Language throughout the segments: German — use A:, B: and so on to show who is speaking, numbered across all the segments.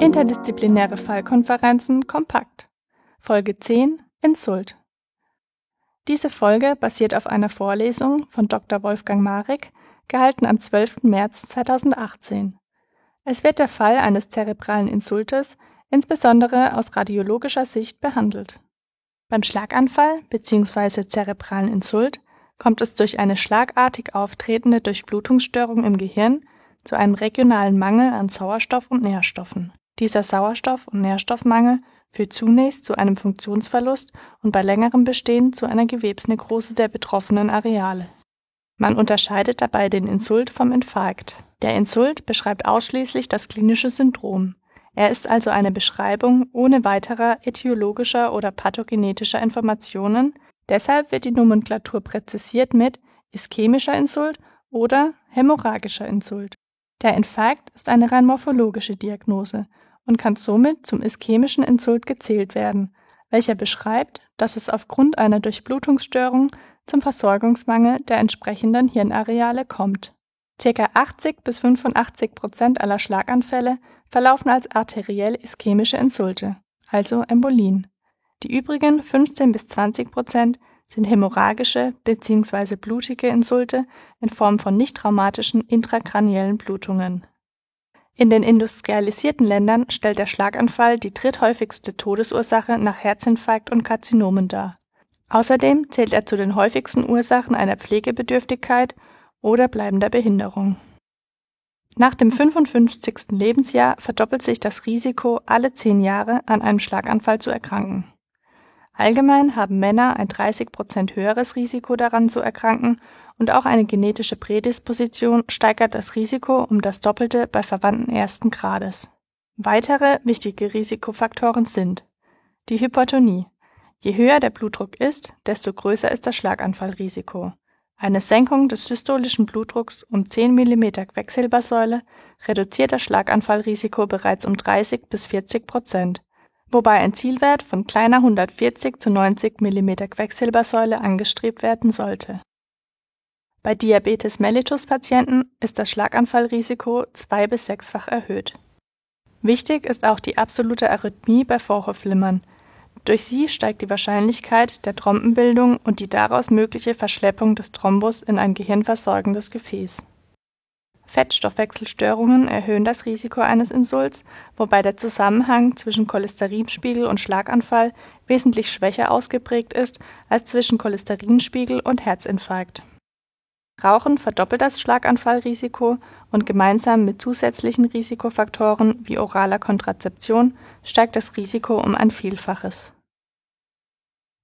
A: Interdisziplinäre Fallkonferenzen kompakt. Folge 10 Insult. Diese Folge basiert auf einer Vorlesung von Dr. Wolfgang Marek, gehalten am 12. März 2018. Es wird der Fall eines zerebralen Insultes insbesondere aus radiologischer Sicht behandelt. Beim Schlaganfall bzw. zerebralen Insult kommt es durch eine schlagartig auftretende Durchblutungsstörung im Gehirn zu einem regionalen Mangel an Sauerstoff und Nährstoffen. Dieser Sauerstoff- und Nährstoffmangel führt zunächst zu einem Funktionsverlust und bei längerem Bestehen zu einer Gewebsnekrose der betroffenen Areale. Man unterscheidet dabei den Insult vom Infarkt. Der Insult beschreibt ausschließlich das klinische Syndrom. Er ist also eine Beschreibung ohne weiterer etiologischer oder pathogenetischer Informationen, deshalb wird die Nomenklatur präzisiert mit ischämischer Insult oder hämorrhagischer Insult. Der Infarkt ist eine rein morphologische Diagnose und kann somit zum ischämischen Insult gezählt werden, welcher beschreibt, dass es aufgrund einer Durchblutungsstörung zum Versorgungsmangel der entsprechenden Hirnareale kommt. Circa 80 bis 85 Prozent aller Schlaganfälle verlaufen als arteriell-ischämische Insulte, also Embolien. Die übrigen 15 bis 20 Prozent sind hämorrhagische bzw. blutige Insulte in Form von nicht traumatischen intrakraniellen Blutungen. In den industrialisierten Ländern stellt der Schlaganfall die dritthäufigste Todesursache nach Herzinfarkt und Karzinomen dar. Außerdem zählt er zu den häufigsten Ursachen einer Pflegebedürftigkeit oder bleibender Behinderung. Nach dem 55. Lebensjahr verdoppelt sich das Risiko, alle zehn Jahre an einem Schlaganfall zu erkranken. Allgemein haben Männer ein 30 Prozent höheres Risiko daran zu erkranken und auch eine genetische Prädisposition steigert das Risiko um das Doppelte bei Verwandten ersten Grades. Weitere wichtige Risikofaktoren sind die Hypertonie. Je höher der Blutdruck ist, desto größer ist das Schlaganfallrisiko. Eine Senkung des systolischen Blutdrucks um 10 mm Quecksilbersäule reduziert das Schlaganfallrisiko bereits um 30 bis 40 Prozent wobei ein Zielwert von kleiner 140 zu 90 mm Quecksilbersäule angestrebt werden sollte. Bei Diabetes mellitus Patienten ist das Schlaganfallrisiko zwei bis sechsfach erhöht. Wichtig ist auch die absolute Arrhythmie bei Vorhofflimmern. Durch sie steigt die Wahrscheinlichkeit der Trompenbildung und die daraus mögliche Verschleppung des Thrombus in ein gehirnversorgendes Gefäß Fettstoffwechselstörungen erhöhen das Risiko eines Insults, wobei der Zusammenhang zwischen Cholesterinspiegel und Schlaganfall wesentlich schwächer ausgeprägt ist als zwischen Cholesterinspiegel und Herzinfarkt. Rauchen verdoppelt das Schlaganfallrisiko und gemeinsam mit zusätzlichen Risikofaktoren wie oraler Kontrazeption steigt das Risiko um ein Vielfaches.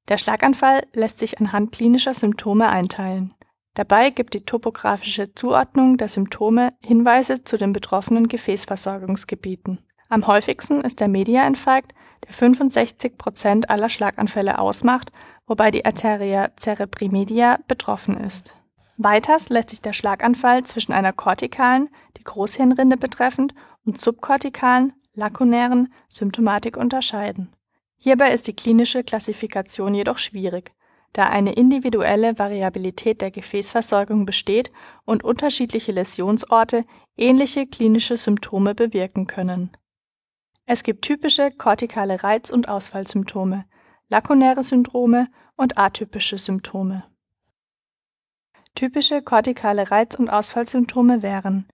A: Der Schlaganfall lässt sich anhand klinischer Symptome einteilen Dabei gibt die topographische Zuordnung der Symptome Hinweise zu den betroffenen Gefäßversorgungsgebieten. Am häufigsten ist der Mediainfarkt, der 65 Prozent aller Schlaganfälle ausmacht, wobei die Arteria cerebri media betroffen ist. Weiters lässt sich der Schlaganfall zwischen einer kortikalen, die Großhirnrinde betreffend, und subkortikalen, lakunären Symptomatik unterscheiden. Hierbei ist die klinische Klassifikation jedoch schwierig da eine individuelle Variabilität der Gefäßversorgung besteht und unterschiedliche Läsionsorte ähnliche klinische Symptome bewirken können. Es gibt typische kortikale Reiz und Ausfallsymptome, lakunäre Syndrome und atypische Symptome. Typische kortikale Reiz und Ausfallsymptome wären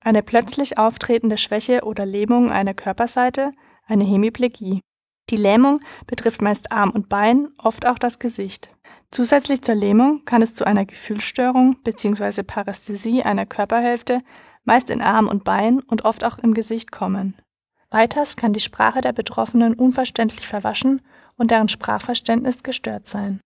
A: eine plötzlich auftretende Schwäche oder Lähmung einer Körperseite, eine Hemiplegie die Lähmung betrifft meist Arm und Bein, oft auch das Gesicht. Zusätzlich zur Lähmung kann es zu einer Gefühlsstörung bzw. Parästhesie einer Körperhälfte, meist in Arm und Bein und oft auch im Gesicht kommen. Weiters kann die Sprache der Betroffenen unverständlich verwaschen und deren Sprachverständnis gestört sein.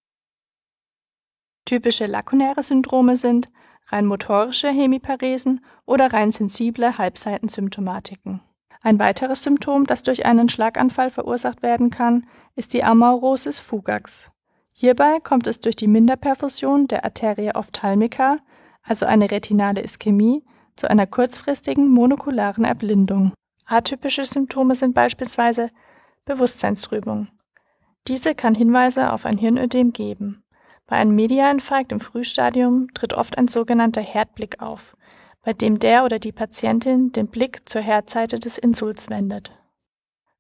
A: Typische lakunäre Syndrome sind rein motorische Hemiparesen oder rein sensible Halbseitensymptomatiken. Ein weiteres Symptom, das durch einen Schlaganfall verursacht werden kann, ist die Amaurosis fugax. Hierbei kommt es durch die Minderperfusion der Arteria ophthalmica, also eine retinale Ischämie, zu einer kurzfristigen monokularen Erblindung. Atypische Symptome sind beispielsweise Bewusstseinstrübung. Diese kann Hinweise auf ein Hirnödem geben. Bei einem Mediainfarkt im Frühstadium tritt oft ein sogenannter Herdblick auf, bei dem der oder die Patientin den Blick zur Herzseite des Insults wendet.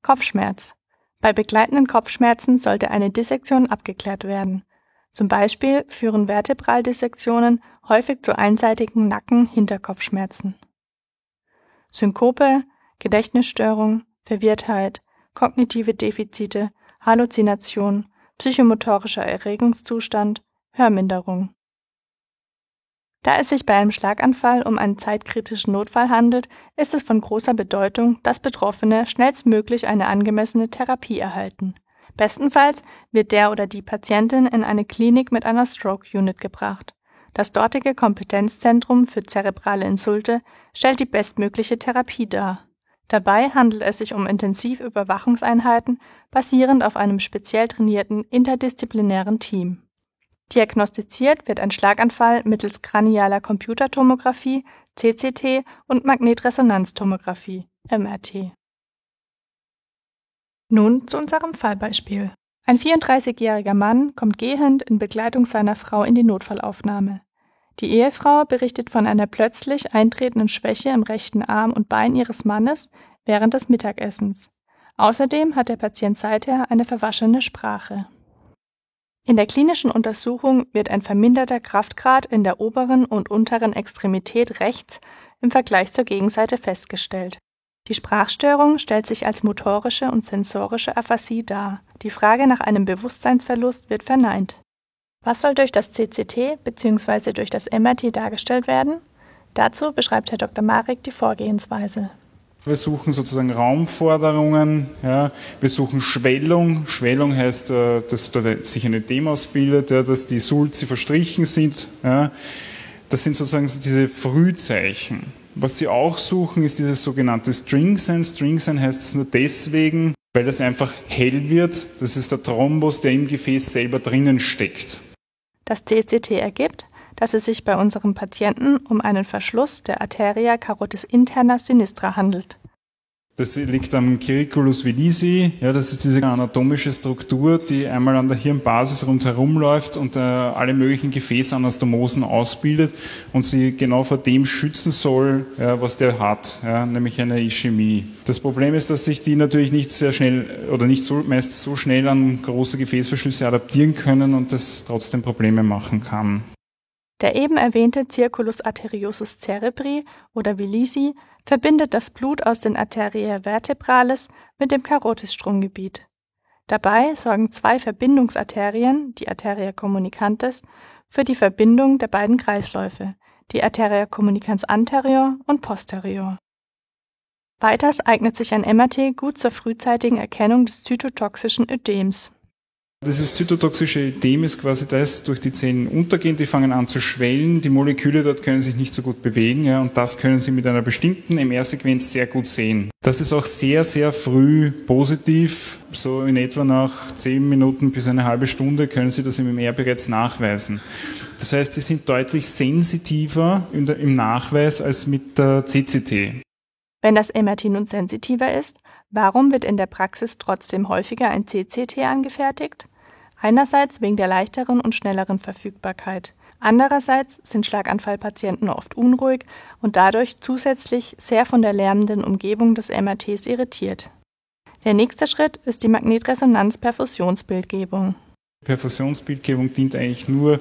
A: Kopfschmerz. Bei begleitenden Kopfschmerzen sollte eine Dissektion abgeklärt werden. Zum Beispiel führen Vertebraldissektionen häufig zu einseitigen Nacken-Hinterkopfschmerzen. Synkope, Gedächtnisstörung, Verwirrtheit, kognitive Defizite, Halluzination, psychomotorischer Erregungszustand, Hörminderung. Da es sich bei einem Schlaganfall um einen zeitkritischen Notfall handelt, ist es von großer Bedeutung, dass Betroffene schnellstmöglich eine angemessene Therapie erhalten. Bestenfalls wird der oder die Patientin in eine Klinik mit einer Stroke Unit gebracht. Das dortige Kompetenzzentrum für zerebrale Insulte stellt die bestmögliche Therapie dar. Dabei handelt es sich um Intensivüberwachungseinheiten basierend auf einem speziell trainierten interdisziplinären Team Diagnostiziert wird ein Schlaganfall mittels cranialer Computertomographie (CCT) und Magnetresonanztomographie (MRT). Nun zu unserem Fallbeispiel. Ein 34-jähriger Mann kommt gehend in Begleitung seiner Frau in die Notfallaufnahme. Die Ehefrau berichtet von einer plötzlich eintretenden Schwäche im rechten Arm und Bein ihres Mannes während des Mittagessens. Außerdem hat der Patient seither eine verwaschene Sprache in der klinischen Untersuchung wird ein verminderter Kraftgrad in der oberen und unteren Extremität rechts im Vergleich zur Gegenseite festgestellt. Die Sprachstörung stellt sich als motorische und sensorische Aphasie dar. Die Frage nach einem Bewusstseinsverlust wird verneint. Was soll durch das CCT bzw. durch das MRT dargestellt werden? Dazu beschreibt Herr Dr. Marek die Vorgehensweise.
B: Wir suchen sozusagen Raumforderungen, ja. wir suchen Schwellung. Schwellung heißt, äh, dass sich eine Demos bildet, ja, dass die Sulzi verstrichen sind. Ja. Das sind sozusagen diese Frühzeichen. Was sie auch suchen, ist dieses sogenannte String Sign. String Sign heißt es nur deswegen, weil das einfach hell wird. Das ist der Thrombus, der im Gefäß selber drinnen steckt.
A: Das CCT ergibt, dass es sich bei unserem Patienten um einen Verschluss der Arteria carotis interna sinistra handelt.
B: Das liegt am Ciriculus vilisi. Ja, das ist diese anatomische Struktur, die einmal an der Hirnbasis rundherum läuft und äh, alle möglichen Gefäßanastomosen ausbildet und sie genau vor dem schützen soll, ja, was der hat, ja, nämlich eine Ischämie. Das Problem ist, dass sich die natürlich nicht sehr schnell oder nicht so, meist so schnell an große Gefäßverschlüsse adaptieren können und das trotzdem Probleme machen kann.
A: Der eben erwähnte Circulus arteriosus cerebri oder Vilisi verbindet das Blut aus den Arteriae vertebrales mit dem Karotisstromgebiet. Dabei sorgen zwei Verbindungsarterien, die Arteria communicantes, für die Verbindung der beiden Kreisläufe, die Arteria communicans anterior und posterior. Weiters eignet sich ein MRT gut zur frühzeitigen Erkennung des zytotoxischen Ödems
B: dieses zytotoxische Ödem ist quasi das durch die Zellen untergehen, die fangen an zu schwellen, die Moleküle dort können sich nicht so gut bewegen ja, und das können Sie mit einer bestimmten MR-Sequenz sehr gut sehen. Das ist auch sehr, sehr früh positiv, so in etwa nach zehn Minuten bis eine halbe Stunde können Sie das im MR bereits nachweisen. Das heißt, Sie sind deutlich sensitiver im Nachweis als mit der CCT.
A: Wenn das MRT nun sensitiver ist, warum wird in der Praxis trotzdem häufiger ein CCT angefertigt? Einerseits wegen der leichteren und schnelleren Verfügbarkeit. Andererseits sind Schlaganfallpatienten oft unruhig und dadurch zusätzlich sehr von der lärmenden Umgebung des MRTs irritiert. Der nächste Schritt ist die Magnetresonanz-Perfusionsbildgebung.
B: Perfusionsbildgebung dient eigentlich nur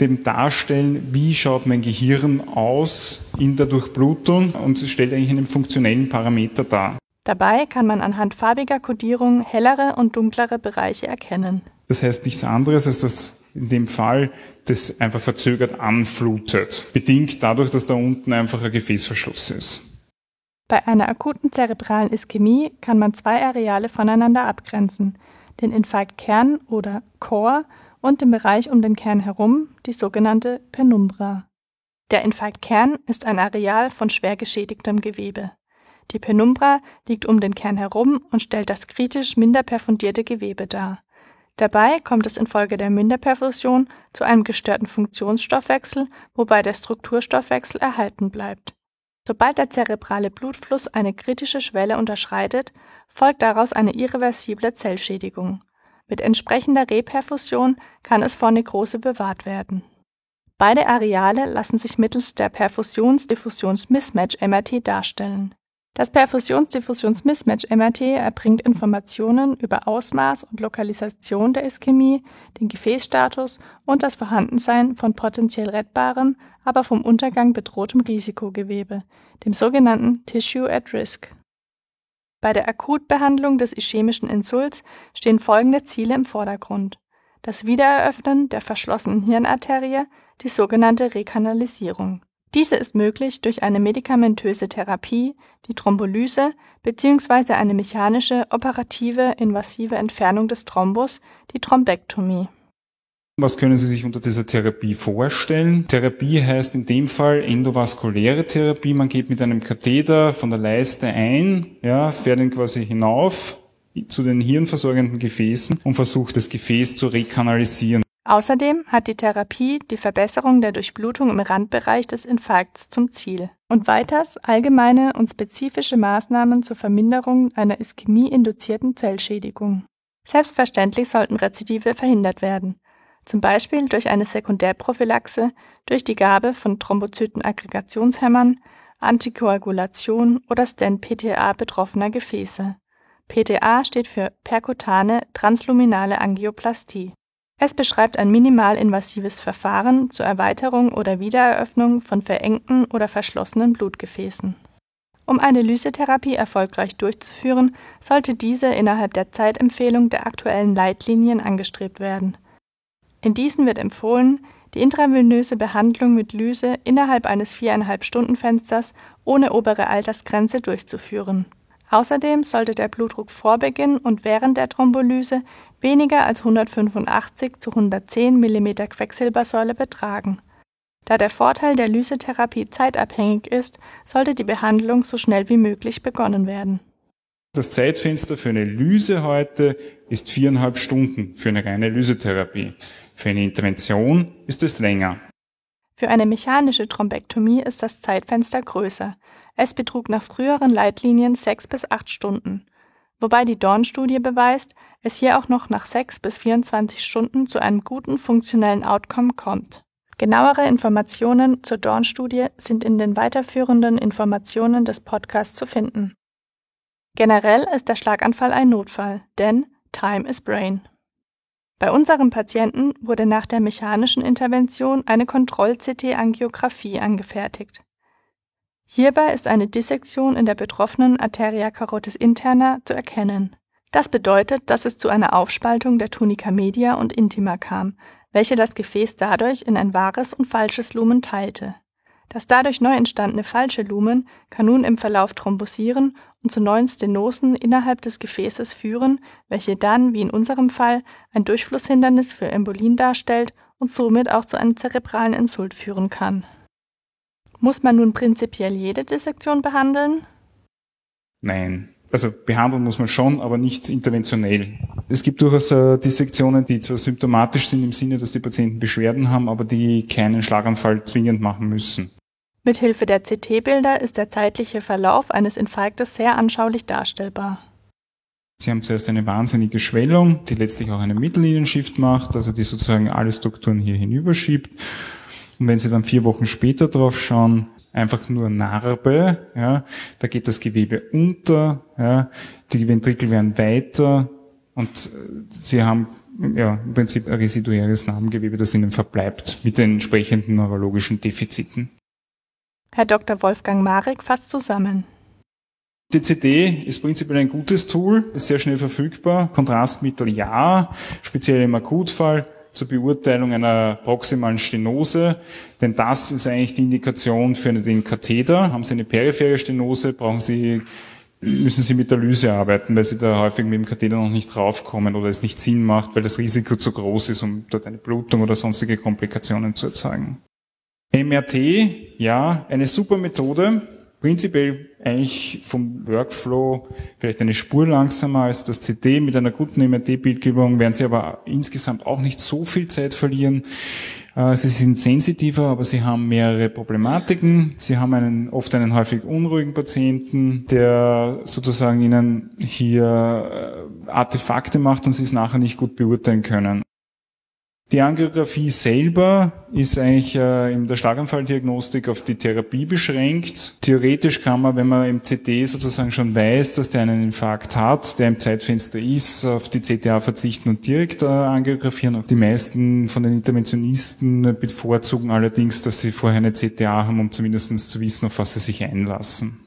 B: dem Darstellen, wie schaut mein Gehirn aus in der Durchblutung und es stellt eigentlich einen funktionellen Parameter dar.
A: Dabei kann man anhand farbiger Kodierung hellere und dunklere Bereiche erkennen.
B: Das heißt nichts anderes, als dass in dem Fall das einfach verzögert anflutet, bedingt dadurch, dass da unten einfach ein Gefäßverschluss ist.
A: Bei einer akuten zerebralen Ischämie kann man zwei Areale voneinander abgrenzen, den Infarktkern oder Core und den Bereich um den Kern herum, die sogenannte Penumbra. Der Infarktkern ist ein Areal von schwer geschädigtem Gewebe. Die Penumbra liegt um den Kern herum und stellt das kritisch minder perfundierte Gewebe dar. Dabei kommt es infolge der Minderperfusion zu einem gestörten Funktionsstoffwechsel, wobei der Strukturstoffwechsel erhalten bleibt. Sobald der zerebrale Blutfluss eine kritische Schwelle unterschreitet, folgt daraus eine irreversible Zellschädigung. Mit entsprechender Reperfusion kann es vor Nekrose bewahrt werden. Beide Areale lassen sich mittels der Perfusions-Diffusions-Mismatch-MRT darstellen. Das Perfusions-Diffusions-Mismatch-MRT erbringt Informationen über Ausmaß und Lokalisation der Ischämie, den Gefäßstatus und das Vorhandensein von potenziell rettbarem, aber vom Untergang bedrohtem Risikogewebe, dem sogenannten Tissue at Risk. Bei der Akutbehandlung des ischämischen Insults stehen folgende Ziele im Vordergrund: das Wiedereröffnen der verschlossenen Hirnarterie, die sogenannte Rekanalisierung. Diese ist möglich durch eine medikamentöse Therapie, die Thrombolyse bzw. eine mechanische, operative, invasive Entfernung des Thrombus, die Thrombektomie
B: was können Sie sich unter dieser Therapie vorstellen? Therapie heißt in dem Fall endovaskuläre Therapie. Man geht mit einem Katheter von der Leiste ein, ja, fährt ihn quasi hinauf zu den hirnversorgenden Gefäßen und versucht das Gefäß zu rekanalisieren.
A: Außerdem hat die Therapie die Verbesserung der Durchblutung im Randbereich des Infarkts zum Ziel. Und weiters allgemeine und spezifische Maßnahmen zur Verminderung einer Ischämie-induzierten Zellschädigung. Selbstverständlich sollten Rezidive verhindert werden zum Beispiel durch eine Sekundärprophylaxe durch die Gabe von Thrombozytenaggregationshemmern, Antikoagulation oder Stent-PTA betroffener Gefäße. PTA steht für perkutane transluminale Angioplastie. Es beschreibt ein minimalinvasives Verfahren zur Erweiterung oder Wiedereröffnung von verengten oder verschlossenen Blutgefäßen. Um eine Lysetherapie erfolgreich durchzuführen, sollte diese innerhalb der Zeitempfehlung der aktuellen Leitlinien angestrebt werden in diesen wird empfohlen, die intravenöse Behandlung mit Lyse innerhalb eines viereinhalb Stunden Fensters ohne obere Altersgrenze durchzuführen. Außerdem sollte der Blutdruck vor Beginn und während der Thrombolyse weniger als 185 zu 110 mm Quecksilbersäule betragen. Da der Vorteil der Lysetherapie zeitabhängig ist, sollte die Behandlung so schnell wie möglich begonnen werden.
B: Das Zeitfenster für eine Lyse heute ist viereinhalb Stunden für eine reine Lysetherapie. Für eine Intervention ist es länger.
A: Für eine mechanische Thrombektomie ist das Zeitfenster größer. Es betrug nach früheren Leitlinien sechs bis acht Stunden. Wobei die Dorn-Studie beweist, es hier auch noch nach sechs bis 24 Stunden zu einem guten funktionellen Outcome kommt. Genauere Informationen zur Dorn-Studie sind in den weiterführenden Informationen des Podcasts zu finden. Generell ist der Schlaganfall ein Notfall, denn Time is Brain. Bei unserem Patienten wurde nach der mechanischen Intervention eine Kontroll-CT-Angiografie angefertigt. Hierbei ist eine Dissektion in der betroffenen Arteria carotis interna zu erkennen. Das bedeutet, dass es zu einer Aufspaltung der Tunica media und intima kam, welche das Gefäß dadurch in ein wahres und falsches Lumen teilte. Das dadurch neu entstandene falsche Lumen kann nun im Verlauf thrombosieren und zu neuen Stenosen innerhalb des Gefäßes führen, welche dann, wie in unserem Fall, ein Durchflusshindernis für Embolien darstellt und somit auch zu einem zerebralen Insult führen kann. Muss man nun prinzipiell jede Dissektion behandeln?
B: Nein. Also behandeln muss man schon, aber nicht interventionell. Es gibt durchaus äh, Dissektionen, die zwar symptomatisch sind im Sinne, dass die Patienten Beschwerden haben, aber die keinen Schlaganfall zwingend machen müssen.
A: Mithilfe der CT-Bilder ist der zeitliche Verlauf eines Infarktes sehr anschaulich darstellbar.
B: Sie haben zuerst eine wahnsinnige Schwellung, die letztlich auch einen Mittellinienshift macht, also die sozusagen alle Strukturen hier hinüberschiebt. Und wenn Sie dann vier Wochen später drauf schauen, einfach nur Narbe, ja, da geht das Gewebe unter, ja, die Ventrikel werden weiter und äh, Sie haben ja, im Prinzip ein residuäres Narbengewebe, das Ihnen verbleibt mit den entsprechenden neurologischen Defiziten.
A: Herr Dr. Wolfgang Marek fasst zusammen.
B: DCD ist prinzipiell ein gutes Tool, ist sehr schnell verfügbar. Kontrastmittel ja, speziell im Akutfall zur Beurteilung einer proximalen Stenose, denn das ist eigentlich die Indikation für den Katheter. Haben Sie eine periphere Stenose, brauchen Sie, müssen Sie mit der Lyse arbeiten, weil Sie da häufig mit dem Katheter noch nicht draufkommen oder es nicht Sinn macht, weil das Risiko zu groß ist, um dort eine Blutung oder sonstige Komplikationen zu erzeugen. MRT, ja, eine super Methode. Prinzipiell eigentlich vom Workflow vielleicht eine Spur langsamer als das CD. Mit einer guten MRT-Bildgebung werden Sie aber insgesamt auch nicht so viel Zeit verlieren. Äh, sie sind sensitiver, aber sie haben mehrere Problematiken. Sie haben einen, oft einen häufig unruhigen Patienten, der sozusagen ihnen hier äh, Artefakte macht und sie es nachher nicht gut beurteilen können. Die Angiografie selber ist eigentlich äh, in der Schlaganfalldiagnostik auf die Therapie beschränkt. Theoretisch kann man, wenn man im CT sozusagen schon weiß, dass der einen Infarkt hat, der im Zeitfenster ist, auf die CTA verzichten und direkt äh, angiografieren. Die meisten von den Interventionisten bevorzugen allerdings, dass sie vorher eine CTA haben, um zumindest zu wissen, auf was sie sich einlassen.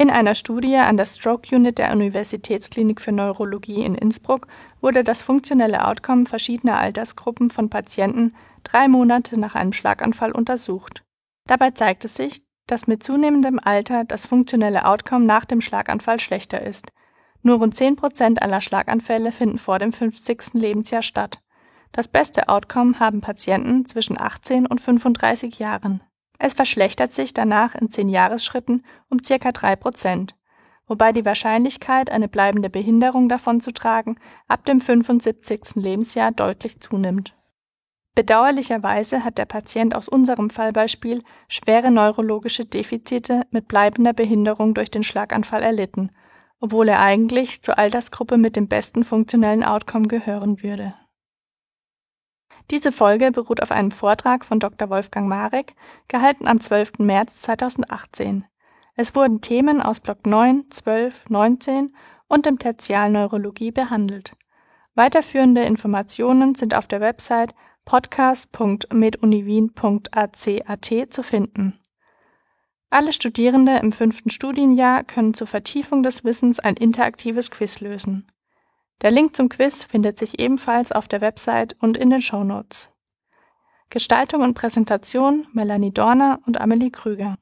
A: In einer Studie an der Stroke Unit der Universitätsklinik für Neurologie in Innsbruck wurde das funktionelle Outcome verschiedener Altersgruppen von Patienten drei Monate nach einem Schlaganfall untersucht. Dabei zeigte sich, dass mit zunehmendem Alter das funktionelle Outcome nach dem Schlaganfall schlechter ist. Nur rund 10 Prozent aller Schlaganfälle finden vor dem 50. Lebensjahr statt. Das beste Outcome haben Patienten zwischen 18 und 35 Jahren. Es verschlechtert sich danach in 10 Jahresschritten um circa 3 Prozent, wobei die Wahrscheinlichkeit, eine bleibende Behinderung davonzutragen, ab dem 75. Lebensjahr deutlich zunimmt. Bedauerlicherweise hat der Patient aus unserem Fallbeispiel schwere neurologische Defizite mit bleibender Behinderung durch den Schlaganfall erlitten, obwohl er eigentlich zur Altersgruppe mit dem besten funktionellen Outcome gehören würde diese Folge beruht auf einem Vortrag von Dr. Wolfgang Marek, gehalten am 12. März 2018. Es wurden Themen aus Block 9, 12, 19 und dem Tertialneurologie behandelt. Weiterführende Informationen sind auf der Website podcast.meduniwien.ac.at zu finden. Alle Studierende im fünften Studienjahr können zur Vertiefung des Wissens ein interaktives Quiz lösen. Der Link zum Quiz findet sich ebenfalls auf der Website und in den Show Notes. Gestaltung und Präsentation Melanie Dorner und Amelie Krüger